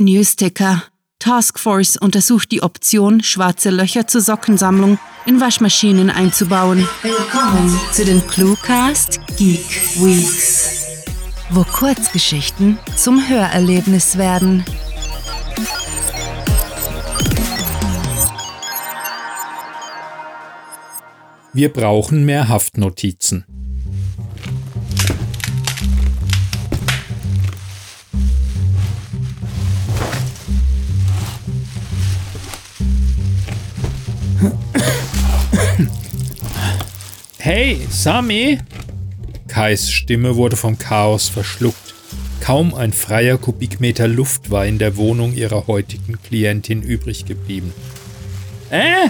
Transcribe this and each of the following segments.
Newsticker. Taskforce untersucht die Option, schwarze Löcher zur Sockensammlung in Waschmaschinen einzubauen. Willkommen zu den Cluecast Geek Weeks, wo Kurzgeschichten zum Hörerlebnis werden. Wir brauchen mehr Haftnotizen. Hey, Sami! Kais Stimme wurde vom Chaos verschluckt. Kaum ein freier Kubikmeter Luft war in der Wohnung ihrer heutigen Klientin übrig geblieben. Äh?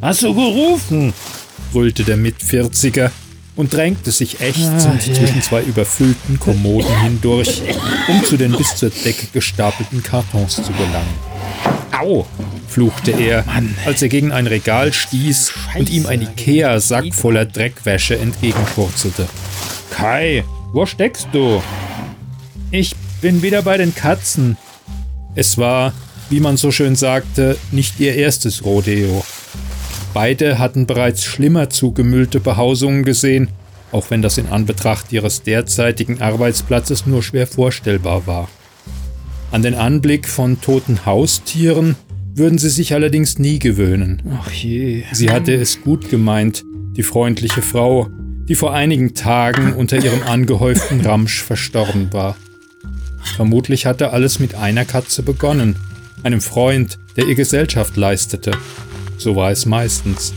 Hast du gerufen? brüllte der Mitvierziger und drängte sich ächzend ah, zwischen zwei überfüllten Kommoden hindurch, um zu den bis zur Decke gestapelten Kartons zu gelangen. Au! Fluchte er, Mann. als er gegen ein Regal stieß Scheiße. und ihm ein Ikea-Sack voller Dreckwäsche entgegenpurzelte. Kai, wo steckst du? Ich bin wieder bei den Katzen. Es war, wie man so schön sagte, nicht ihr erstes Rodeo. Beide hatten bereits schlimmer zugemüllte Behausungen gesehen, auch wenn das in Anbetracht ihres derzeitigen Arbeitsplatzes nur schwer vorstellbar war. An den Anblick von toten Haustieren würden sie sich allerdings nie gewöhnen. Ach je. Sie hatte es gut gemeint, die freundliche Frau, die vor einigen Tagen unter ihrem angehäuften Ramsch verstorben war. Vermutlich hatte alles mit einer Katze begonnen, einem Freund, der ihr Gesellschaft leistete. So war es meistens.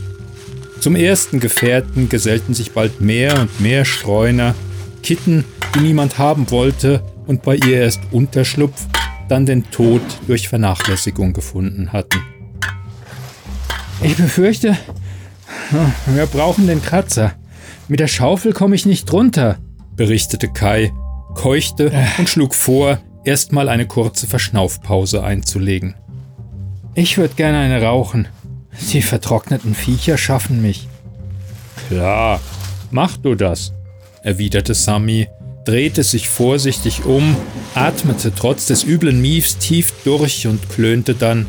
Zum ersten Gefährten gesellten sich bald mehr und mehr Streuner, Kitten, die niemand haben wollte und bei ihr erst Unterschlupf dann den Tod durch Vernachlässigung gefunden hatten. Ich befürchte, wir brauchen den Kratzer. Mit der Schaufel komme ich nicht runter, berichtete Kai, keuchte und schlug vor, erstmal eine kurze Verschnaufpause einzulegen. Ich würde gerne eine rauchen. Die vertrockneten Viecher schaffen mich. Klar, mach du das, erwiderte Sami drehte sich vorsichtig um, atmete trotz des üblen Miefs tief durch und klönte dann: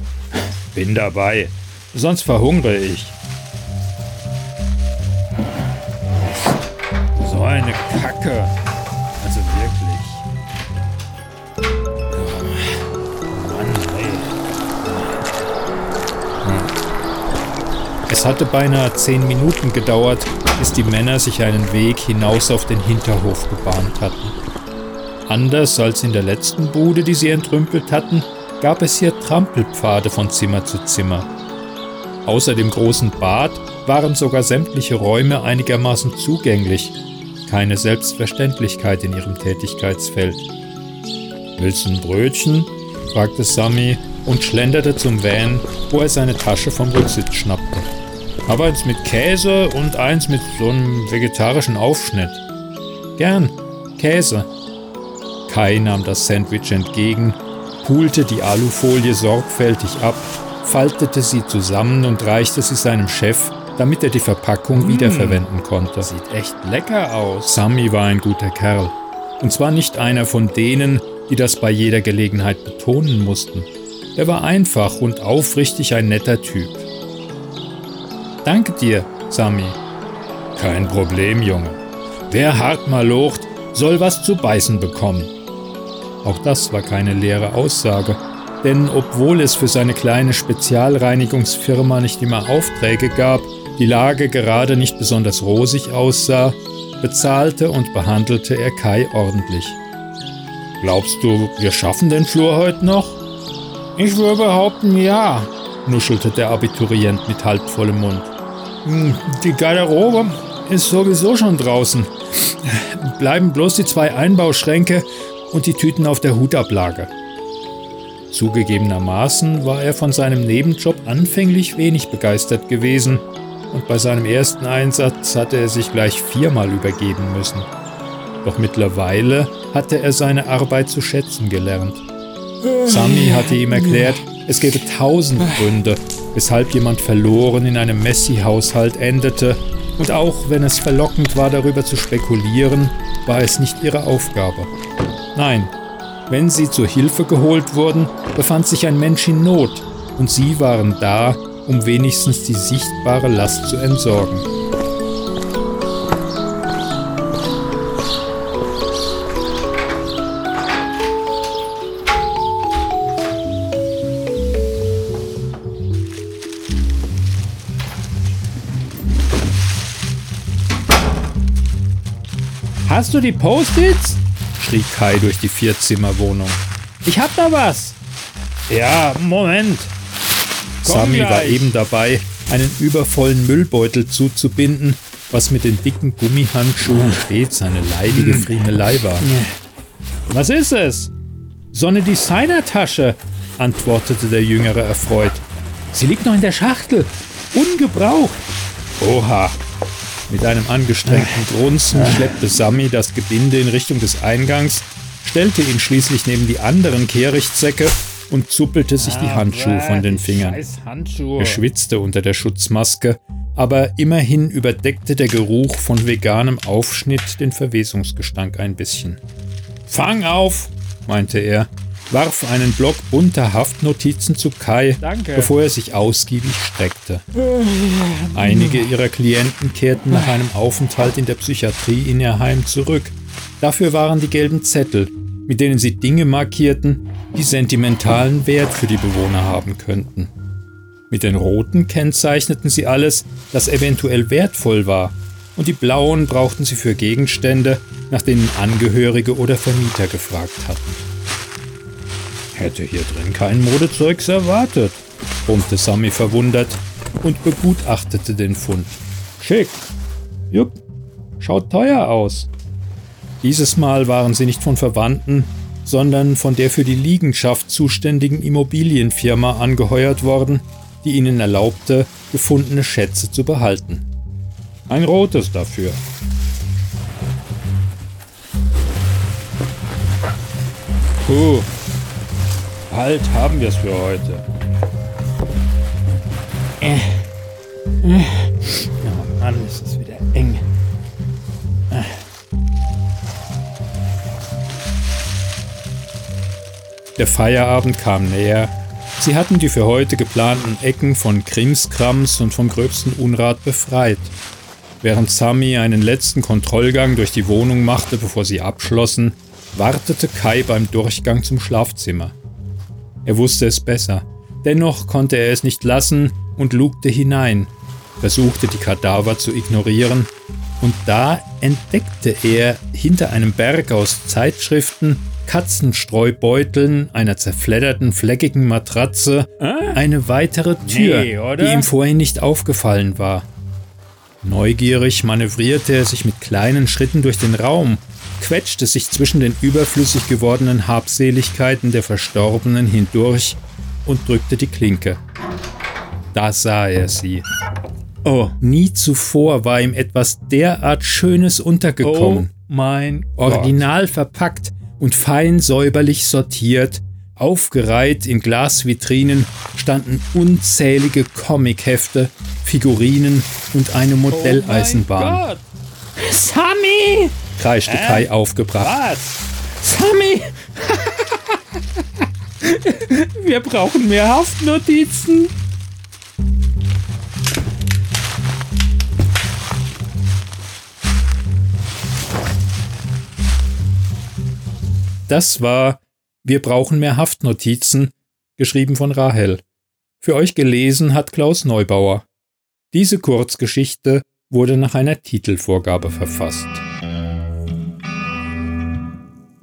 Bin dabei, sonst verhungere ich. So eine Kacke. Also wirklich. Mann, ey. Es hatte beinahe zehn Minuten gedauert, bis die Männer sich einen Weg hinaus auf den Hinterhof gebahnt hatten. Anders als in der letzten Bude, die sie entrümpelt hatten, gab es hier Trampelpfade von Zimmer zu Zimmer. Außer dem großen Bad waren sogar sämtliche Räume einigermaßen zugänglich, keine Selbstverständlichkeit in ihrem Tätigkeitsfeld. Willst du ein Brötchen? fragte Sammy und schlenderte zum Van, wo er seine Tasche vom Rücksitz schnappte. Aber eins mit Käse und eins mit so einem vegetarischen Aufschnitt. Gern, Käse. Kai nahm das Sandwich entgegen, pulte die Alufolie sorgfältig ab, faltete sie zusammen und reichte sie seinem Chef, damit er die Verpackung mmh, wiederverwenden konnte. Sieht echt lecker aus. Sammy war ein guter Kerl. Und zwar nicht einer von denen, die das bei jeder Gelegenheit betonen mussten. Er war einfach und aufrichtig ein netter Typ. Danke dir, Sami. Kein Problem, Junge. Wer hart mal locht, soll was zu beißen bekommen. Auch das war keine leere Aussage, denn obwohl es für seine kleine Spezialreinigungsfirma nicht immer Aufträge gab, die Lage gerade nicht besonders rosig aussah, bezahlte und behandelte er Kai ordentlich. Glaubst du, wir schaffen den Flur heute noch? Ich würde behaupten, ja, nuschelte der Abiturient mit halbvollem Mund. Hm, die Garderobe ist sowieso schon draußen. Bleiben bloß die zwei Einbauschränke und die Tüten auf der Hutablage. Zugegebenermaßen war er von seinem Nebenjob anfänglich wenig begeistert gewesen und bei seinem ersten Einsatz hatte er sich gleich viermal übergeben müssen. Doch mittlerweile hatte er seine Arbeit zu schätzen gelernt. Sami hatte ihm erklärt, es gäbe tausend Gründe, weshalb jemand verloren in einem Messi-Haushalt endete, und auch wenn es verlockend war, darüber zu spekulieren, war es nicht ihre Aufgabe. Nein, Wenn sie zur Hilfe geholt wurden, befand sich ein Mensch in Not und sie waren da, um wenigstens die sichtbare Last zu entsorgen. Hast du die Post-its? schrie Kai durch die Vierzimmerwohnung. Ich hab da was. Ja, Moment. Komm Sami gleich. war eben dabei, einen übervollen Müllbeutel zuzubinden, was mit den dicken Gummihandschuhen stets eine leidige hm. Friemelei war. Was ist es? So eine Designertasche, antwortete der Jüngere erfreut. Sie liegt noch in der Schachtel. Ungebraucht. Oha, mit einem angestrengten Grunzen schleppte Sammy das Gebinde in Richtung des Eingangs, stellte ihn schließlich neben die anderen Kehrichtsäcke und zuppelte sich die Handschuhe von den Fingern. Er schwitzte unter der Schutzmaske, aber immerhin überdeckte der Geruch von veganem Aufschnitt den Verwesungsgestank ein bisschen. Fang auf, meinte er warf einen Block bunter Haftnotizen zu Kai, Danke. bevor er sich ausgiebig streckte. Einige ihrer Klienten kehrten nach einem Aufenthalt in der Psychiatrie in ihr Heim zurück. Dafür waren die gelben Zettel, mit denen sie Dinge markierten, die sentimentalen Wert für die Bewohner haben könnten. Mit den roten kennzeichneten sie alles, das eventuell wertvoll war, und die blauen brauchten sie für Gegenstände, nach denen Angehörige oder Vermieter gefragt hatten. Hätte hier drin kein Modezeugs erwartet, brummte Sammy verwundert und begutachtete den Fund. Schick. Jupp. Schaut teuer aus. Dieses Mal waren sie nicht von Verwandten, sondern von der für die Liegenschaft zuständigen Immobilienfirma angeheuert worden, die ihnen erlaubte, gefundene Schätze zu behalten. Ein rotes dafür. Puh, Bald haben wir es für heute. Äh. Äh. Oh Mann, ist es wieder eng. Äh. Der Feierabend kam näher. Sie hatten die für heute geplanten Ecken von Krimskrams und vom gröbsten Unrat befreit. Während Sami einen letzten Kontrollgang durch die Wohnung machte, bevor sie abschlossen, wartete Kai beim Durchgang zum Schlafzimmer. Er wusste es besser. Dennoch konnte er es nicht lassen und lugte hinein, versuchte die Kadaver zu ignorieren, und da entdeckte er hinter einem Berg aus Zeitschriften, Katzenstreubeuteln, einer zerfledderten, fleckigen Matratze eine weitere Tür, nee, die ihm vorhin nicht aufgefallen war. Neugierig manövrierte er sich mit kleinen Schritten durch den Raum quetschte sich zwischen den überflüssig gewordenen Habseligkeiten der Verstorbenen hindurch und drückte die Klinke. Da sah er sie. Oh, nie zuvor war ihm etwas derart Schönes untergekommen. Oh mein Gott. Original verpackt und fein säuberlich sortiert, aufgereiht in Glasvitrinen standen unzählige Comichefte, Figurinen und eine oh Modelleisenbahn. Oh Sammy! Kreischte äh? Kai aufgebracht. Was? Sammy! Wir brauchen mehr Haftnotizen. Das war Wir brauchen mehr Haftnotizen, geschrieben von Rahel. Für euch gelesen hat Klaus Neubauer. Diese Kurzgeschichte wurde nach einer Titelvorgabe verfasst.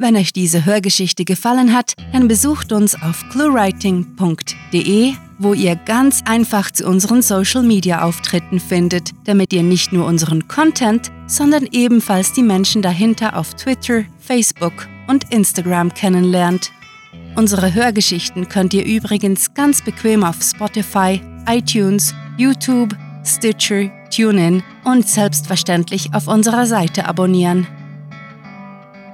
Wenn euch diese Hörgeschichte gefallen hat, dann besucht uns auf cluewriting.de, wo ihr ganz einfach zu unseren Social-Media-Auftritten findet, damit ihr nicht nur unseren Content, sondern ebenfalls die Menschen dahinter auf Twitter, Facebook und Instagram kennenlernt. Unsere Hörgeschichten könnt ihr übrigens ganz bequem auf Spotify, iTunes, YouTube, Stitcher, TuneIn und selbstverständlich auf unserer Seite abonnieren.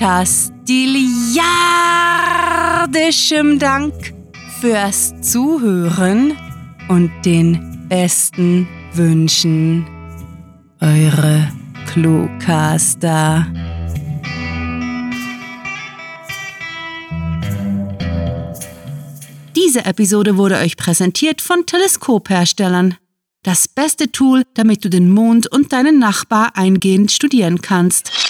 fantastiliardischem Dank fürs Zuhören und den besten Wünschen. Eure Cluecaster. Diese Episode wurde euch präsentiert von Teleskopherstellern. Das beste Tool, damit du den Mond und deinen Nachbar eingehend studieren kannst.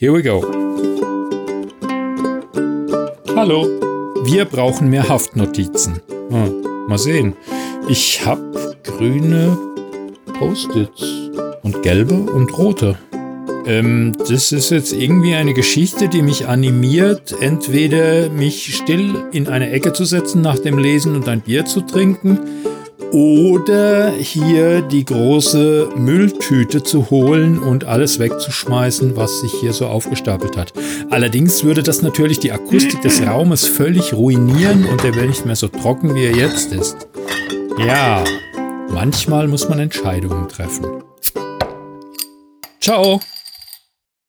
Here we go. Hallo. Wir brauchen mehr Haftnotizen. Hm, mal sehen. Ich habe grüne Post-its und gelbe und rote. Ähm, das ist jetzt irgendwie eine Geschichte, die mich animiert, entweder mich still in eine Ecke zu setzen nach dem Lesen und ein Bier zu trinken oder hier die große Mülltüte zu holen und alles wegzuschmeißen, was sich hier so aufgestapelt hat. Allerdings würde das natürlich die Akustik des Raumes völlig ruinieren und der wäre nicht mehr so trocken, wie er jetzt ist. Ja, manchmal muss man Entscheidungen treffen. Ciao!